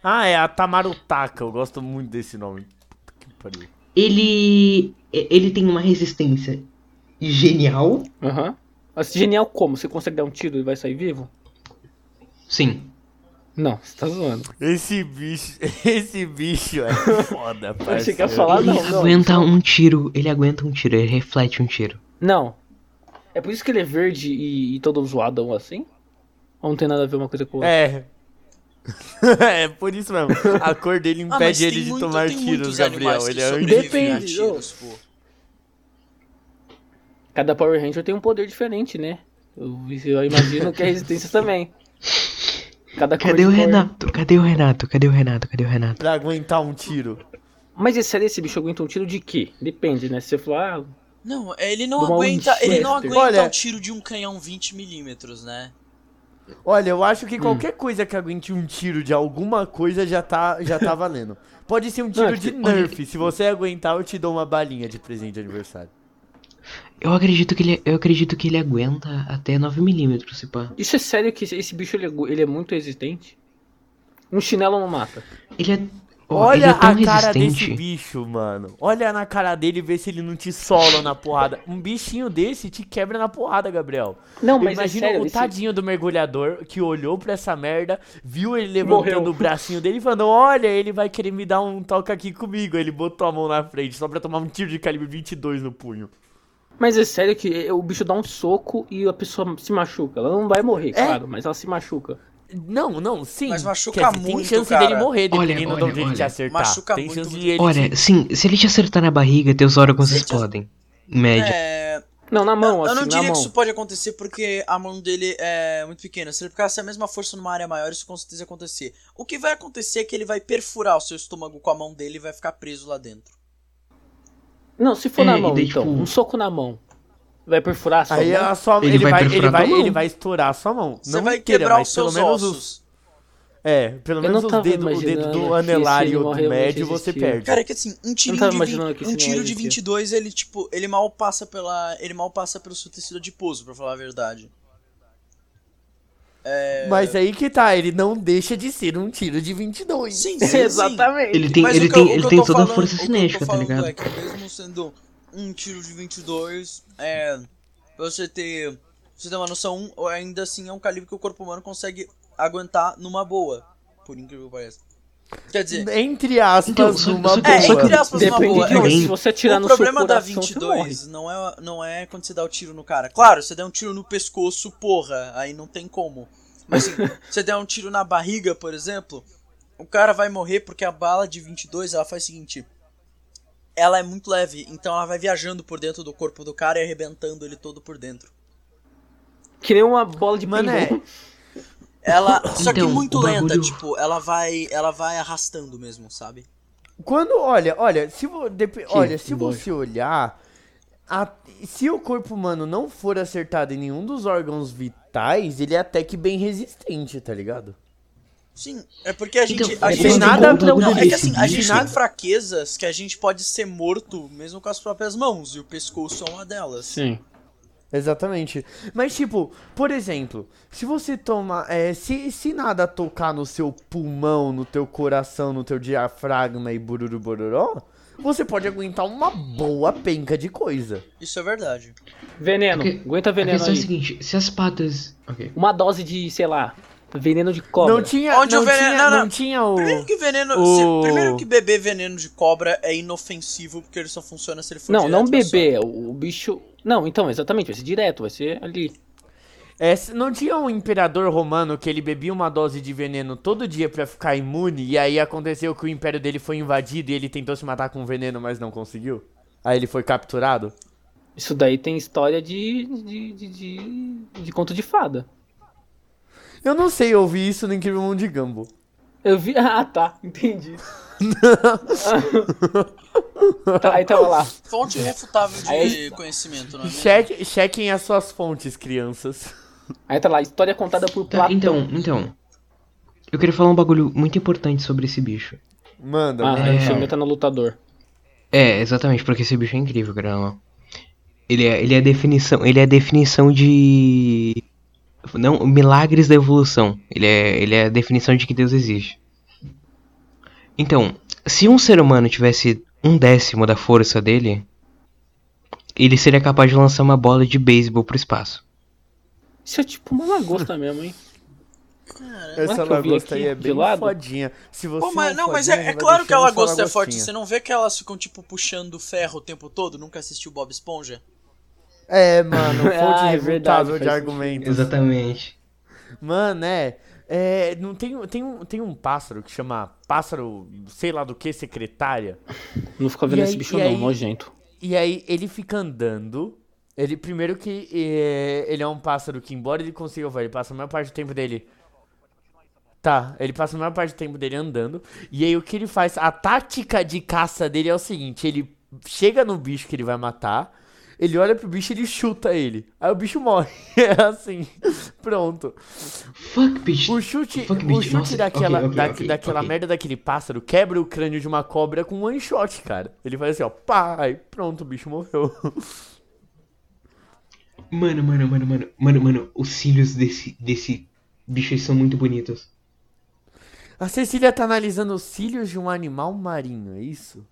Ah, é a Tamarutaka. Eu gosto muito desse nome. Puta que pariu.
Ele ele tem uma resistência genial.
Aham. Mas genial como? Você consegue dar um tiro e vai sair vivo?
Sim.
Não, você tá zoando.
Esse bicho, esse bicho é foda,
Eu achei que ia
parceiro.
falar,
ele
não, não.
aguenta um tiro, ele aguenta um tiro, ele reflete um tiro.
Não. É por isso que ele é verde e, e todo zoadão assim? Ou não tem nada a ver uma coisa com outra?
É. é por isso mesmo. A cor dele
Ah,
impede ele
tem
de
muito-
tomar
tem
tiros, Gabriel. Ele é
Depende,
tiros, pô.
Cada Power Ranger tem um poder diferente, né? Eu, eu imagino que a resistência também. Cada
Cadê o
Power-
Renato? Cadê o Renato? Cadê o Renato? Cadê o Renato?
pra aguentar um tiro.
Mas esse, esse bicho aguenta um tiro de quê? Depende, né? Se você falar, ah,
Não, ele não aguenta, ele não aguenta
Olha-
um tiro de um canhão 20mm, né?
Olha, eu acho
Hum.
que qualquer coisa que aguente um tiro de alguma coisa já tá, já tá valendo. Pode ser um tiro
Não,
de
olha-
Nerf. Se você aguentar, eu te dou uma balinha de presente de aniversário.
Eu acredito que ele, eu acredito que ele aguenta até 9mm, se pá.
isso é sério que esse- esse bicho ele é, ele é muito resistente? Um chinelo não mata.
Ele é, ele
Olha
é tão
a cara desse bicho, mano. Olha na cara dele e vê se ele não te sola na porrada. Um bichinho desse te quebra na porrada, Gabriel.
Não, mas
Imagina
é sério,
o
esse-
tadinho do mergulhador que olhou pra essa merda, viu ele levantando
Morreu.
o bracinho dele e falando: Olha, ele vai querer me dar um toque aqui comigo. Ele botou a mão na frente só pra tomar um tiro de calibre 22 no punho.
Mas é sério que o bicho dá um soco e a pessoa se machuca. Ela não vai morrer,
É?
claro, mas ela se machuca.
Não, não, sim.
Mas machuca
dizer,
muito,
Tem chance
cara.
dele morrer,
Olha,
dependendo de
olha,
onde ele te
olha.
acertar.
Machuca
tem
muito,
chance
muito.
de ele
Olha,
te...
sim, se ele te acertar na barriga, teus órgãos explodem. Média.
É,
Não, na mão,
eu
assim,
não
na
diria que isso pode acontecer porque a mão dele é muito pequena. Se ele ficasse a mesma força numa área maior, isso com certeza ia acontecer. O que vai acontecer é que ele vai perfurar o seu estômago com a mão dele e vai ficar preso lá dentro.
Não, se for
É,
na mão,
daí,
então.
tipo-
Um soco na mão. Vai perfurar a sua
Aí
mão?
a sua,
Ele
ele,
vai
vai, ele,
perfurar
vai,
mão.
ele vai estourar a sua mão.
Você
não
vai
inteira,
quebrar
mas
os
pelo
seus
menos
ossos.
os. É, pelo menos os dedos, o dedo do anelar e o médio você perde.
Cara, é que assim, um
tava
de,
imaginando
vin-
que
um
isso não
tiro de
existia.
22, ele tipo, ele mal passa pela, ele mal passa pelo seu tecido adiposo, pra falar a verdade. É...
Mas aí que tá, ele não deixa de ser um tiro de 22.
Sim, sim, sim.
Exatamente.
Ele tem,
Mas
ele
eu-
tem, ele tem toda a
falando-
força
eu tô
cinética, tá ligado?
É que mesmo sendo um tiro de 22, é, pra você ter, pra você ter uma noção, ainda assim é um calibre que o corpo humano consegue aguentar numa boa, por incrível que pareça. Quer dizer,
Entre aspas,
Então, só-
numa
só que-
é,
boa.
que-
entre aspas, uma
Depende
boa.
de
É
Se você atirar
o
no seu
problema da
coração, morre.
22 não é, não é quando você dá o tiro no cara. Claro, você der um tiro no pescoço, porra, aí não tem como. Mas assim, você der um tiro na barriga, por exemplo, o cara vai morrer porque a bala de 22, ela faz o seguinte, ela é muito leve, então ela vai viajando por dentro do corpo do cara e arrebentando ele todo por dentro.
Que nem uma bola de
Mano,
pinball.
Ela, só que
Então,
muito
o
lenta,
bagulho-
tipo, ela vai, ela vai arrastando mesmo, sabe?
Quando, olha, olha, se, vo, dep- olha, se você olhar, a- se o corpo humano não for acertado em nenhum dos órgãos vitais, ele é até que bem resistente, tá ligado?
Sim, é porque a gente,
Então,
a gente
tem nada
contra o
Não, é que assim, a gente tem fraquezas que a gente pode ser morto mesmo com as próprias mãos, e o pescoço é uma delas.
Sim.
Exatamente. Mas, tipo, por exemplo, se você toma. É, se, se nada tocar no seu pulmão, no teu coração, no teu diafragma e bururu bororó, você pode aguentar uma boa penca de coisa.
Isso é verdade.
Veneno. Aguenta
A
veneno
questão é a
aí.
seguinte, se as patas... Ok.
Uma dose de, sei lá, veneno de cobra.
Não tinha.
Onde
não,
o veneno-
tinha
não, não.
não tinha o.
Primeiro que veneno.
o-
se- primeiro que beber veneno de cobra é inofensivo, porque ele só funciona se ele for
Não, não beber. O, o bicho. Não, então, exatamente. Vai ser direto. Vai ser ali.
É, não tinha um imperador romano que ele bebia uma dose de veneno todo dia pra ficar imune, e aí aconteceu que o império dele foi invadido e ele tentou se matar com veneno, mas não conseguiu? Aí ele foi capturado?
Isso daí tem história de. de, de, de, de conto de fada.
Eu não sei, eu ouvi isso no Incrível Mundo de Gumball.
Eu vi. Ah, tá. Entendi. tá, aí tava lá.
Fonte irrefutável de
Aí-
conhecimento, não é?
Cheque, chequem as suas fontes, crianças.
Aí tá lá. História contada por
Tá,
Platão.
então, então. Eu queria falar um bagulho muito importante sobre esse bicho.
Manda,
Ah,
manda.
a
É.
gente meta no lutador.
É, exatamente, porque esse bicho é incrível, cara. Ele é, ele é a definição, ele é a definição de não, milagres da evolução. Ele é, ele é a definição de que Deus existe. Então, se um ser humano tivesse um décimo da força dele, ele seria capaz de lançar uma bola de beisebol pro espaço.
Isso é tipo uma lagosta mesmo, hein?
Essa lagosta aí é bem
lado.
fodinha. Se você
Pô, mas, não, mas
fodinha,
é, é claro que a lagosta é forte. Você não vê que elas ficam, tipo, puxando ferro o tempo todo? Nunca assistiu Bob Esponja?
É, mano, fonte
Ah, é verdade,
de argumentos.
Exatamente.
Mano, é. É, não tem, tem, um, tem um pássaro que chama pássaro, sei lá do que, secretária.
Não fica vendo
E
esse
aí-
bicho não,
aí-
nojento.
E aí ele fica andando. Ele, primeiro que é, ele é um pássaro que, embora ele consiga voar, ele passa a maior parte do tempo dele. Tá, ele passa a maior parte do tempo dele andando. E aí o que ele faz? A tática de caça dele é o seguinte: ele chega no bicho que ele vai matar. Ele olha pro bicho e ele chuta ele. Aí o bicho morre. É assim. Pronto.
Fuck, bitch.
O chute,
Fuck,
o chute
Nossa,
daquela,
ok, ok,
da-
ok,
daquela merda daquele pássaro quebra o crânio de uma cobra com um one shot, cara. Ele faz assim, ó, pá, pronto, o bicho morreu.
Mano, mano, mano, mano, mano, mano, os cílios desse, desse bicho são muito bonitos.
A Cecília tá analisando os cílios de um animal marinho, é isso?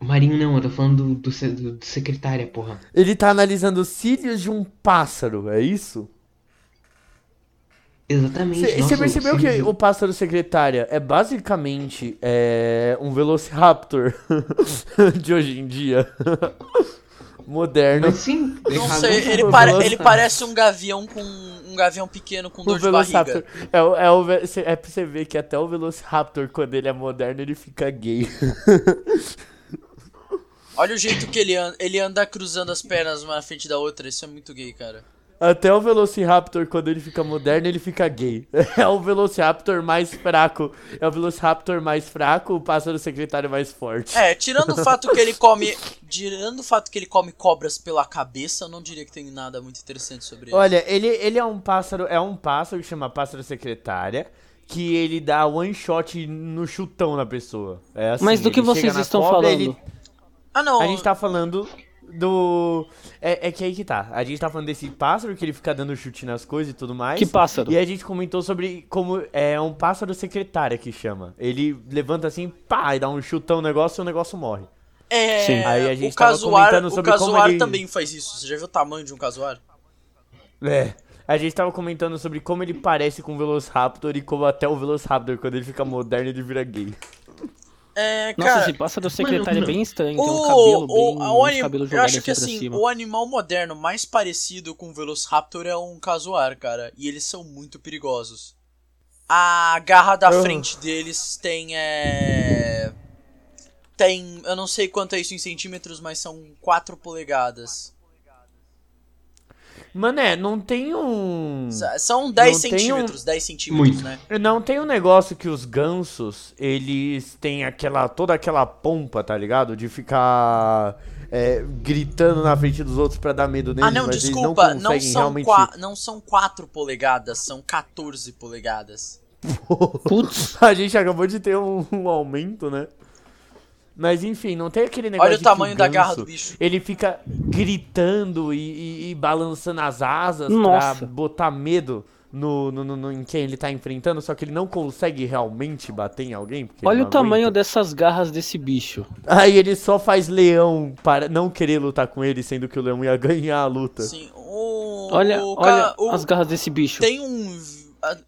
Marinho não, eu tô falando do, do, do- secretária, porra.
Ele tá analisando os cílios de um pássaro, é isso?
Exatamente.
Você percebeu que o pássaro secretária é basicamente é, um Velociraptor de hoje em dia? Moderno.
Mas sim,
Não sei, ele,
o
pare- ele parece um gavião com. um gavião pequeno com
O
dor de
Velociraptor.
barriga.
É, o- é, o cê- é pra você ver que até o Velociraptor, quando ele é moderno, ele fica gay.
Olha o jeito que ele anda. Ele anda cruzando as pernas uma na frente da outra. Isso é muito gay, cara.
Até o Velociraptor, quando ele fica moderno, ele fica gay. É o Velociraptor mais fraco. É o Velociraptor mais fraco, o pássaro secretário mais forte.
É, tirando o fato que ele come. Tirando o fato que ele come cobras pela cabeça, eu não diria que tem nada muito interessante sobre ele.
Olha, ele, ele é um pássaro, é um pássaro que chama pássaro secretária, que ele dá one shot no chutão na pessoa. É assim,
Mas do que
ele chega
vocês estão
cobra,
falando?
ele-
Ah, não.
A gente tá falando do. É, é que aí que tá. A gente tá falando desse pássaro que ele fica dando chute nas coisas e tudo mais.
Que pássaro?
E a gente comentou sobre como é um pássaro secretária que chama. Ele levanta assim, pá, e dá um chutão no negócio e o negócio morre.
É,
Sim.
Aí a gente
o
tava
casuar,
comentando
o
sobre como
casuar
ele-
também faz isso. Você já viu o tamanho de um casuar?
É. A gente tava comentando sobre como ele parece com o Velociraptor e como até o Velociraptor, quando ele fica moderno, ele vira gay.
É,
Nossa,
cara.
esse pássaro secretário é
mano,
bem estranho.
O,
Tem um cabelo bem.
o, anim-
cabelos
eu acho que
assim cima.
o animal moderno mais parecido com o Velociraptor é um casuar, cara. E eles são muito perigosos. A garra da frente deles tem é. Tem. Eu não sei quanto é isso em centímetros, mas são 4 polegadas.
Mané, não tem um.
São 10
Não tem um-
centímetros, 10 centímetros,
Muito.
né?
Não tem um negócio que os gansos, eles têm aquela. toda aquela pompa, tá ligado? De ficar. é, gritando na frente dos outros pra dar medo neles,
Ah, não,
mas
desculpa,
eles
não,
não conseguem
são
realmente.
qua- não são 4 polegadas, são 14 polegadas.
Putz,
A gente acabou de ter um, um aumento, né? Mas enfim, não tem aquele negócio
Olha o
de que
tamanho da garra do bicho.
Ele fica gritando e, e- e balançando as asas
Nossa.
pra botar medo no, no, no- no- em quem ele tá enfrentando, só que ele não consegue realmente bater em alguém.
olha o tamanho dessas garras desse bicho.
Aí ele só faz leão para não querer lutar com ele, sendo que o leão ia ganhar a luta.
Sim, o.
Olha,
o,
olha
o-
as garras desse bicho.
Tem um.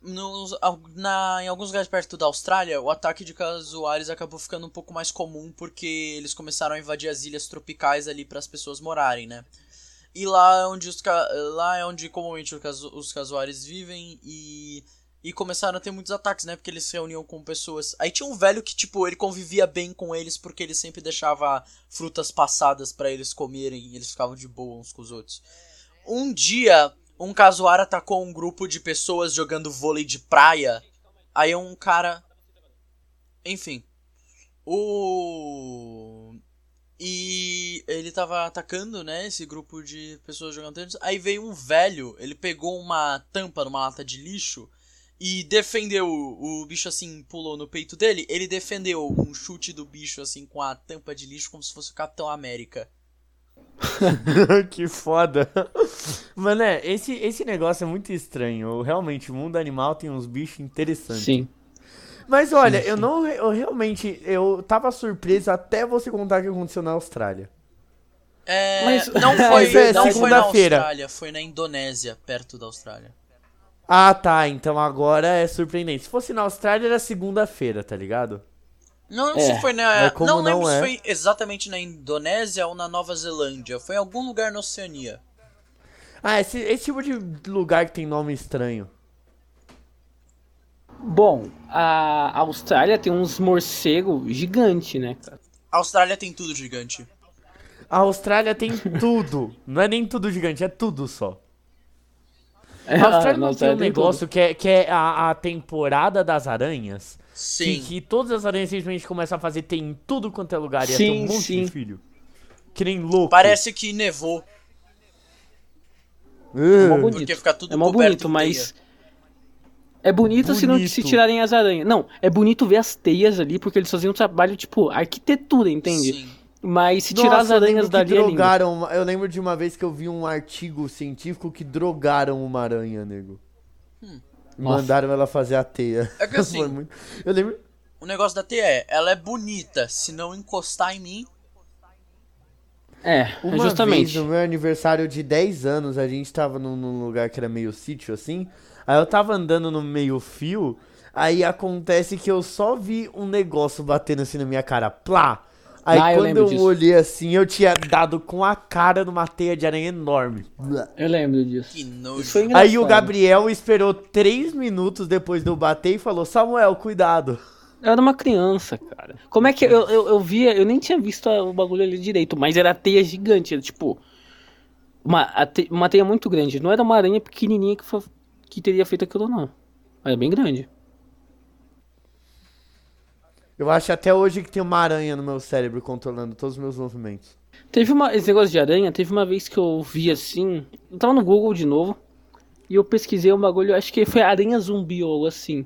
Nos- na, em alguns lugares perto da Austrália, o ataque de casuares acabou ficando um pouco mais comum porque eles começaram a invadir as ilhas tropicais ali para as pessoas morarem, né? E lá é onde os lá é onde comumente os os casuares vivem e e começaram a ter muitos ataques, né? Porque eles se reuniam com pessoas. Aí tinha um velho que tipo, ele convivia bem com eles porque ele sempre deixava frutas passadas para eles comerem e eles ficavam de boa uns com os outros. Um dia, um casuar atacou um grupo de pessoas jogando vôlei de praia. Aí um cara. Enfim. O. E ele tava atacando, né? Esse grupo de pessoas jogando tênis. Aí veio um velho, ele pegou uma tampa numa lata de lixo e defendeu. O bicho assim pulou no peito dele. Ele defendeu um chute do bicho assim com a tampa de lixo como se fosse o Capitão América.
que foda. Mano, é, esse, esse negócio é muito estranho. Realmente, o mundo animal tem uns bichos interessantes.
Sim.
Mas olha, eu não. Eu realmente. Eu tava surpreso até você contar o que aconteceu na Austrália.
É,
Mas-
não foi,
é
não foi na
segunda-feira.
Austrália, foi na Indonésia, perto da Austrália.
Ah, tá. Então agora é surpreendente. Se fosse na Austrália, era segunda-feira, tá ligado?
Não lembro
É,
se foi na.
como
Não lembro
não
se
é?
foi exatamente na Indonésia ou na Nova Zelândia. Foi em algum lugar na Oceania.
Ah, esse, esse tipo de lugar que tem nome estranho.
Bom, a Austrália tem uns morcegos gigantes, né, cara?
A Austrália tem tudo gigante.
A Austrália tem tudo. Não é nem tudo gigante, é tudo só.
É,
A Austrália
na
não tem um negócio que é, que é a, a temporada das aranhas. Que,
Sim.
que todas as aranhas simplesmente começam a fazer tem em tudo quanto é lugar. E tem um
Sim,
monte
sim.
de filho. Que nem louco.
Parece que nevou,
É mó bonito.
porque fica tudo
É mó bonito, mas. É bonito, se não se
Bonito.
tirarem as aranhas. Não, é bonito ver as teias ali, porque eles faziam um trabalho, tipo, arquitetura, entende?
Sim.
Mas se tirar as
Nossa, eu
aranhas
que
dali é lindo.
drogaram. Eu lembro de uma vez que eu vi um artigo científico que drogaram uma aranha, nego.
Nossa.
Mandaram ela fazer a teia.
É que assim-
Foi muito- Eu lembro.
O negócio da teia é, ela é bonita, se não encostar em mim.
É,
Uma
justamente.
vez no meu aniversário de 10 anos, a gente tava num, num lugar que era meio sítio assim. Aí eu tava andando no meio fio. Aí acontece que eu só vi um negócio batendo assim na minha cara. Plá! Aí
Ah, eu
quando eu
disso.
olhei assim, eu tinha dado com a cara numa teia de aranha enorme.
Eu lembro disso.
Que nojo.
Foi.
Aí o Gabriel esperou 3 minutos depois de eu bater e falou: Samuel, cuidado.
Eu era uma criança, cara. Como é que eu, eu, eu via, eu nem tinha visto o bagulho ali direito, mas era teia gigante, era tipo. Uma, uma teia muito grande. Não era uma aranha pequenininha que, fa- que teria feito aquilo, não. Era bem grande.
Eu acho até hoje que tem uma aranha no meu cérebro controlando todos os meus movimentos.
Teve uma. Esse negócio de aranha, teve uma vez que eu vi assim. Eu tava no Google de novo. E eu pesquisei um bagulho, acho que foi aranha zumbi ou algo assim.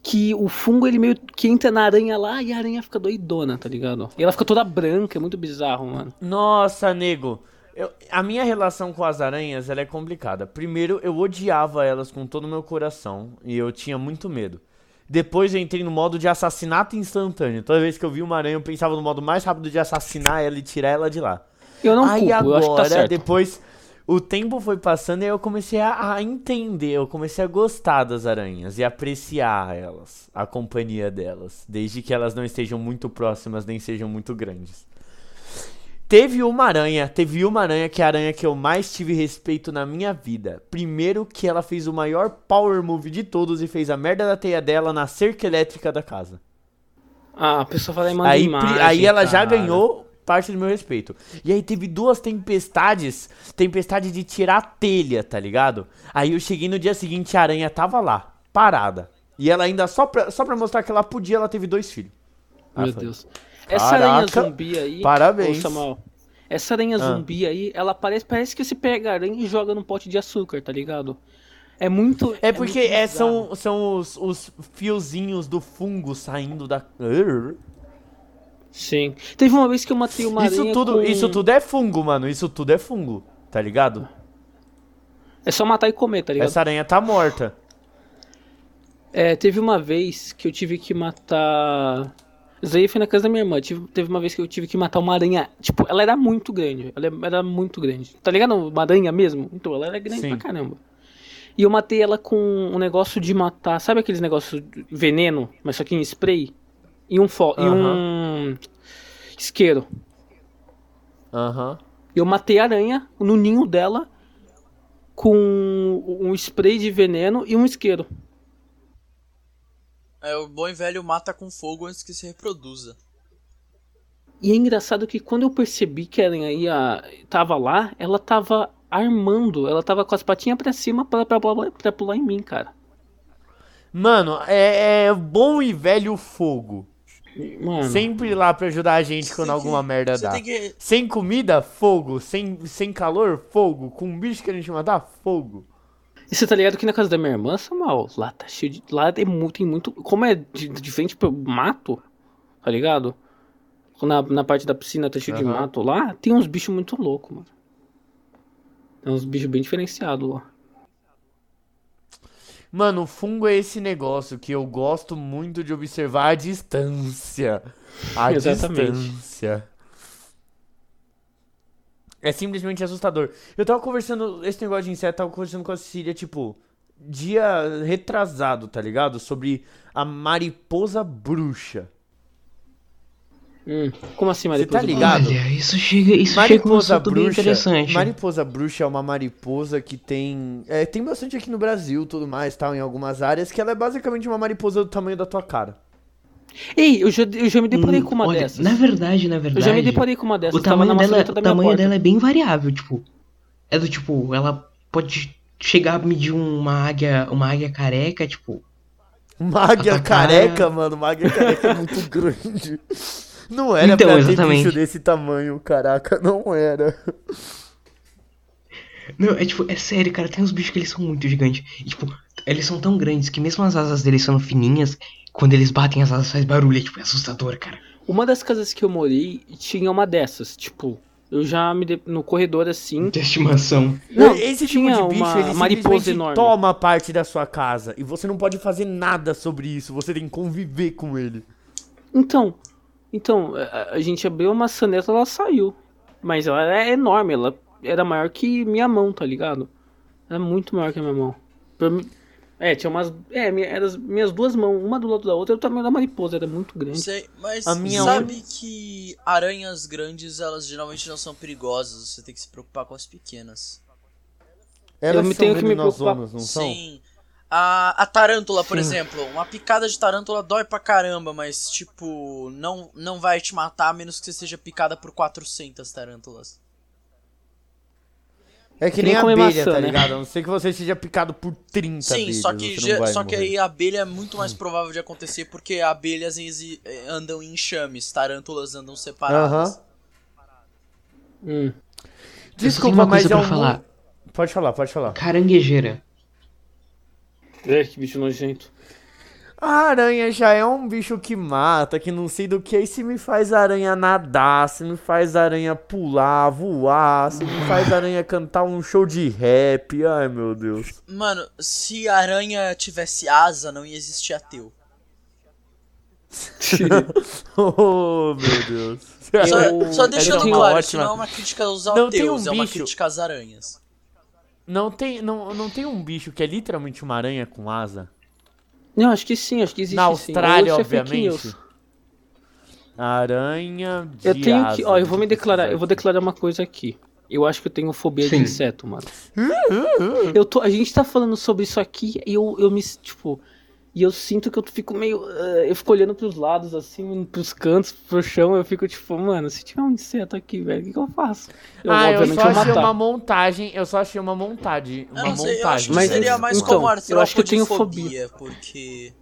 Que o fungo ele meio que entra na aranha lá e a aranha fica doidona, tá ligado? E ela fica toda branca, é muito bizarro, mano.
Nossa, nego. eu- a minha relação com as aranhas ela é complicada. Primeiro, eu odiava elas com todo o meu coração e eu tinha muito medo. Depois eu entrei no modo de assassinato instantâneo. Toda vez que eu vi uma aranha, eu pensava no modo mais rápido de assassinar ela e tirar ela de lá.
Eu não
Aí
culpo, eu acho que tá
agora,
certo.
depois, o tempo foi passando e eu comecei a, a entender, eu comecei a gostar das aranhas e apreciar elas, a companhia delas, desde que elas não estejam muito próximas nem sejam muito grandes. Teve uma aranha, teve uma aranha que é a aranha que eu mais tive respeito na minha vida. Primeiro que ela fez o maior power move de todos e fez a merda da teia dela na cerca elétrica da casa.
Ah, a pessoa fala manda
Aí,
imagem,
aí ela já ganhou parte do meu respeito. E aí teve duas tempestades, tempestade de tirar telha, tá ligado? Aí eu cheguei no dia seguinte, a aranha tava lá, parada. E ela ainda, só pra, só pra mostrar que ela podia, ela teve dois filhos. Ah,
Meu
foi.
Deus. Essa aranha
Caraca,
zumbi aí.
parabéns.
Ô, Samuel, essa aranha
Ah.
zumbi aí, ela parece, parece que você pega a aranha e joga num pote de açúcar, tá ligado? É muito.
É porque
muito
é, são, são os, os fiozinhos do fungo saindo da.
Sim. Teve uma vez que eu matei uma
Isso
aranha.
tudo,
com-
isso tudo é fungo, mano. Isso tudo é fungo, tá ligado?
É só matar e comer, tá ligado?
Essa aranha tá morta.
É, teve uma vez que eu tive que matar. Isso aí foi na casa da minha irmã. Tive- teve uma vez que eu tive que matar uma aranha. Tipo, ela era muito grande. Ela era muito grande. Tá ligado? Uma aranha mesmo? Então, ela era grande
Sim.
pra caramba. E eu matei ela com um negócio de matar. Sabe aqueles negócios de veneno? Mas só que em spray? E um, fo... e um isqueiro.
Aham.
Eu matei a aranha no ninho dela com um spray de veneno e um isqueiro.
É, o bom e velho mata com fogo antes que se reproduza.
E é engraçado que quando eu percebi que a aranha ia, tava lá, ela tava armando, ela tava com as patinhas pra cima pra, pra, pra, pra pular em mim, cara.
Mano, é, é bom e velho fogo.
Mano,
Sempre lá pra ajudar a gente quando alguma
que-
merda dá.
que-
Sem comida, fogo. Sem, sem calor, fogo. Com um bicho que a gente matar, fogo.
E você tá ligado que na casa da minha irmã, Samuel, lá tá cheio de. Lá é muito, tem muito. Como é de, de frente pro mato, tá ligado? Na, na parte da piscina tá cheio de
Aham.
mato lá, tem uns bichos muito loucos, mano. Tem uns bichos bem diferenciados lá.
Mano, o fungo é esse negócio que eu gosto muito de observar a distância. A
Exatamente.
distância. É simplesmente assustador. Eu tava conversando, esse negócio de inseto, eu tava conversando com a Cecília, tipo, dia retrasado, tá ligado? Sobre a mariposa bruxa.
Hum, como assim,
Você
mariposa?
tá ligado?
Olha, isso chega, isso chega um
Mariposa
assunto bem
bruxa.
interessante.
Mariposa bruxa é uma mariposa que tem. É, tem bastante aqui no Brasil, tudo mais, tal, em algumas áreas, que ela é basicamente uma mariposa do tamanho da tua cara.
Ei, eu já, eu já me deparei
Hum,
com uma
olha,
dessas.
Na verdade, na
Eu
verdade.
já me deparei com uma dessas.
O
tava na
tamanho, dela, o tamanho
porta.
dela é bem variável, tipo. É do tipo, ela pode chegar a medir uma águia, uma águia careca, tipo.
Uma águia careca, mano, uma águia careca é muito grande. Não era
Então,
pra ter
exatamente.
bicho desse tamanho, caraca, não era.
Não, é tipo, é sério, cara, tem uns bichos que eles são muito gigantes. E, tipo, eles são tão grandes que mesmo as asas deles são fininhas, quando eles batem as asas faz barulho, é tipo, é assustador, cara.
Uma das casas que eu morei tinha uma dessas, tipo, Eu já me de... no corredor assim.
De estimação.
Não,
Esse tipo
tinha
de bicho,
uma
ele
mariposa
simplesmente
enorme.
toma parte da sua casa. E você não pode fazer nada sobre isso. Você tem que conviver com ele.
Então, então, a, a gente abriu a maçaneta, ela saiu. Mas ela era enorme, ela era maior que minha mão, tá ligado? Era muito maior que a minha mão. Pra mim- É, tinha umas. É, minha, eram as minhas duas mãos, uma do lado da outra, era o tamanho da mariposa, era muito grande.
Sei, mas
A minha
sabe que aranhas grandes, elas geralmente não são perigosas, você tem que se preocupar com as pequenas.
Elas
me
são
tenho que me
venenosonas, não são?
Sim. A, a tarântula, por
Sim.
exemplo, uma picada de tarântula dói pra caramba, mas tipo, não, não vai te matar a menos que você seja picada por 400 tarântulas.
É que
Que
nem
nem
abelha,
maçã,
tá
né?
ligado? A não ser que você seja picado por 30
Sim,
abelhas,
só que,
vai
só que aí a abelha é muito mais provável de acontecer porque abelhas exi- andam em enxames, tarântulas andam separadas.
Aham.
Hum.
Desculpa, mas é um...
falar.
Pode falar, pode falar.
Caranguejeira.
É, que bicho nojento.
A aranha já é um bicho que mata, que não sei do que. Aí se me faz aranha nadar, se me faz aranha pular, voar, se me faz aranha cantar um show de rap. Ai, meu Deus.
Mano, se a aranha tivesse asa, não ia existir ateu.
Oh, meu Deus.
Só, só
eu
deixando
tenho
claro,
uma
isso não é
ótima-
uma crítica aos
Não tem
ateus,
um
é uma
bicho-
crítica às aranhas.
Não tem, não, não tem um bicho que é literalmente uma aranha com asa?
Não, acho que sim, acho que existe
Na
sim.
Austrália,
isso é
obviamente. Aranha de
Eu tenho que.
asa,
Ó, eu vou me declarar. Eu vou declarar uma coisa aqui. Eu acho que eu tenho fobia
Sim.
de inseto, mano. Eu tô, a gente tá falando sobre isso aqui e eu, eu me. Tipo. E eu sinto que eu fico meio. ah, eu fico olhando pros lados, assim, pros cantos, pro chão. Eu fico tipo, mano, se tiver um inseto aqui, velho, o que, que eu faço? Eu,
ah, eu só achei
matar.
uma montagem, eu só achei uma montagem, uma
Eu sei, eu acho
montagem.
que
Mas
seria
então,
mais
então,
como
eu acho que eu tenho
artropodifobia, porque...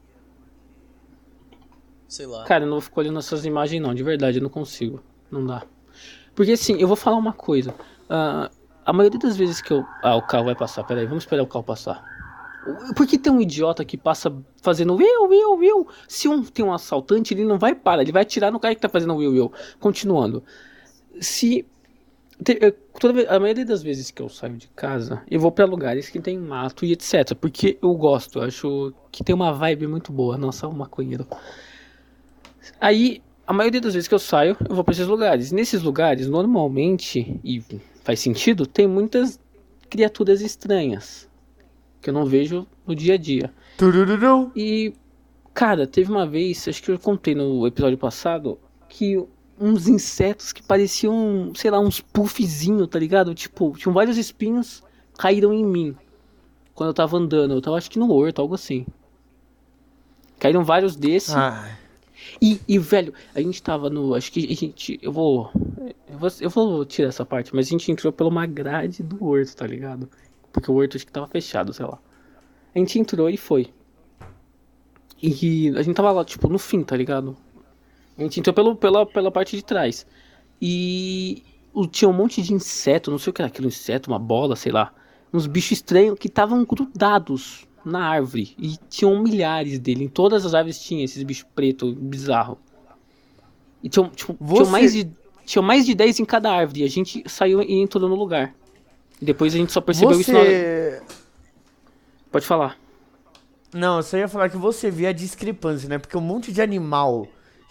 Sei lá.
Cara, eu não vou ficar olhando essas imagens, não, de verdade, eu não consigo. Não dá. Porque assim, eu vou falar uma coisa. ah, a maioria das vezes que eu. Ah, o carro vai passar, peraí, vamos esperar o carro passar. Por que tem um idiota que passa fazendo will, will, will? Se um tem um assaltante, ele não vai parar, ele vai atirar no cara que tá fazendo will, will. Continuando. Se. eu- toda a maioria das vezes que eu saio de casa, eu vou pra lugares que tem mato e etc. Porque eu gosto, eu acho que tem uma vibe muito boa. Nossa, o maconheiro. Aí, a maioria das vezes que eu saio, eu vou pra esses lugares. Nesses lugares, normalmente, e faz sentido, tem muitas criaturas estranhas. Que eu não vejo no dia a dia. E, cara, teve uma vez, acho que eu contei no episódio passado, que uns insetos que pareciam, sei lá, uns puffzinhos, tá ligado? Tipo, tinham vários espinhos, caíram em mim. Quando eu tava andando, eu tava acho que no horto, algo assim. Caíram vários desses.
Ah,
E, e, velho, a gente tava no. Acho que a gente. Eu vou. Eu vou, eu vou tirar essa parte, mas a gente entrou pela uma grade do horto, tá ligado? Porque o horto acho que tava fechado, sei lá. A gente entrou e foi. E a gente tava lá, tipo, no fim, tá ligado? A gente entrou pelo, pela, pela parte de trás. E o- tinha um monte de inseto, não sei o que era aquilo, inseto, uma bola, sei lá. Uns bichos estranhos que estavam grudados na árvore. E tinham milhares dele. Em todas as árvores tinha esses bichos pretos, bizarro. E tinham, tinham,
Você-
tinham mais de, tinham mais de 10 em cada árvore. E a gente saiu e entrou no lugar. E depois a gente só percebeu isso na hora.
você...
Pode falar.
Não, eu só ia falar que você vê a discrepância, né? Porque um monte de animal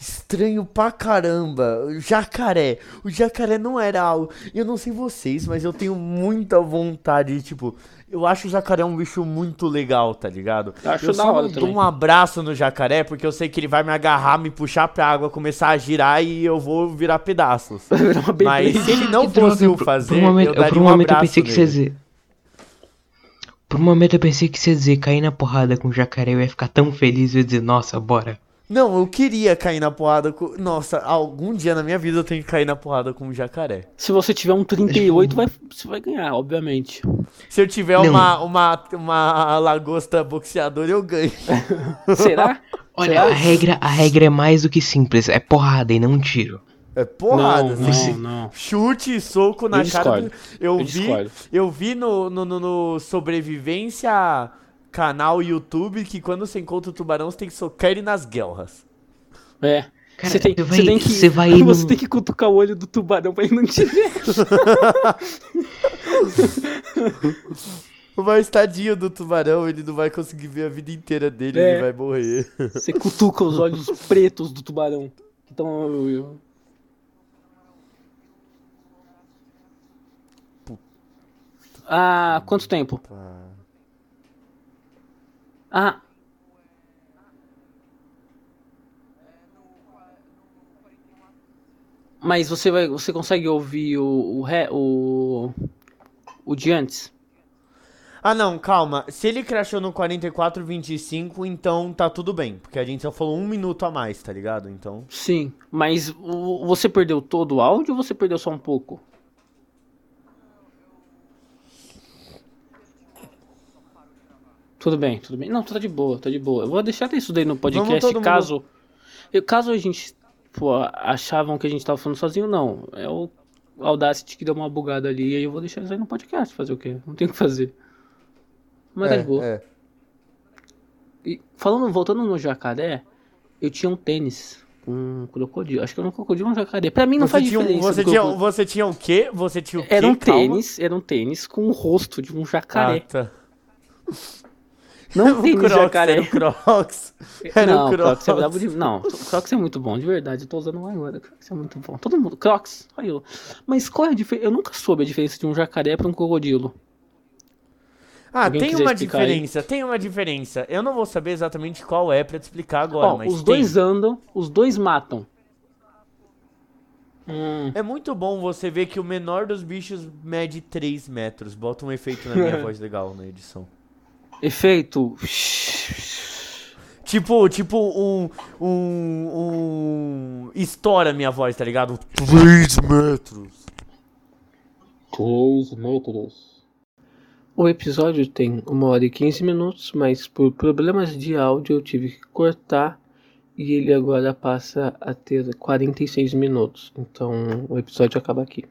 estranho pra caramba. O jacaré. O jacaré não era algo. Eu não sei vocês, mas eu tenho muita vontade. Tipo, eu acho o jacaré um bicho muito legal, tá ligado?
Eu acho
eu
da
só
hora
não dou
também.
um abraço no jacaré porque eu sei que ele vai me agarrar, me puxar pra água, começar a girar e eu vou virar pedaços. Mas se ele não fosse o
por-
fazer,
por um momento,
eu
por
daria
um
um
momento eu
abraço
pensei que você ia
nele.
dizer. Por um momento eu pensei que você ia dizer cair na porrada com o jacaré, eu ia ficar tão feliz, eu ia dizer, nossa, bora.
Não, eu queria cair na porrada com. Nossa, algum dia na minha vida eu tenho que cair na porrada com um jacaré.
Se você tiver um 38, vai, você vai ganhar, obviamente.
Se eu tiver
Não.
uma, uma, uma lagosta boxeadora, eu ganho.
Será?
Olha, a regra, a regra é mais do que simples, é porrada e não tiro.
É porrada,
não,
assim.
não, não.
Chute, soco na
Eu
cara.
discordo.
do- Eu,
Eu
vi,
discordo.
eu vi no, no, no- no Sobrevivência canal YouTube que quando você encontra o tubarão, você tem que socar ele nas guelras.
É.
Cara,
você tem,
vai-
você tem que,
você vai
você
num-
tem que cutucar o olho do tubarão pra ele não te ver.
Mas tadinho do tubarão, ele não vai conseguir ver a vida inteira dele,
É.
ele vai morrer.
Você cutuca os olhos pretos do tubarão. Então. eu- eu- Ah, quanto tempo? Ah. Mas você vai, você consegue ouvir o o, ré- o o de antes?
Ah, não, calma. Se ele crashou no 44,25, então tá tudo bem. Porque a gente só falou um minuto a mais, tá ligado? Então.
Sim, mas o- você perdeu todo o áudio ou você perdeu só um pouco? Tudo bem, tudo bem. Não, tá de boa, tá de boa. Eu vou deixar isso daí no podcast
todo mundo-
caso. eu- Caso a gente pô, achavam que a gente tava falando sozinho, não. É o Audacity que deu uma bugada ali e aí eu vou deixar isso aí no podcast. Fazer o quê? Não tem o que fazer. Mas tá
é,
de boa.
é.
E falando, voltando no jacaré, eu tinha um tênis com um crocodilo. Acho que era um crocodilo ou um jacaré. Pra mim não
Você
faz
tinha,
diferença.
você, tinha, você tinha o quê? Você tinha o quê?
Era um
Calma.
tênis, era um tênis com o rosto de um
Ah,
jacaré.
tá.
Não
O Crocs,
jacaré.
Era o Crocs. Era
não,
o Crocs.
Crocs é. Não, Crocs é muito bom, de verdade. Eu tô usando um agora. Crocs é muito bom. Todo mundo. Crocs, olha. Mas qual é a diferença? Eu nunca soube a diferença de um jacaré pra um crocodilo.
Ah,
Alguém
tem uma
explicar aí?
diferença, tem uma diferença. Eu não vou saber exatamente qual é pra te explicar agora,
Ó,
mas
os
tem.
dois andam, os dois matam. Hum,
É muito bom você ver que o menor dos bichos mede 3 metros. Bota um efeito na minha voz legal na edição.
Efeito.
Tipo, tipo um. Um. Um. Estoura minha voz, tá ligado? 3 metros.
3 metros. O episódio tem 1 hora e 15 minutos, mas por problemas de áudio eu tive que cortar e ele agora passa a ter 46 minutos. Então o episódio acaba aqui.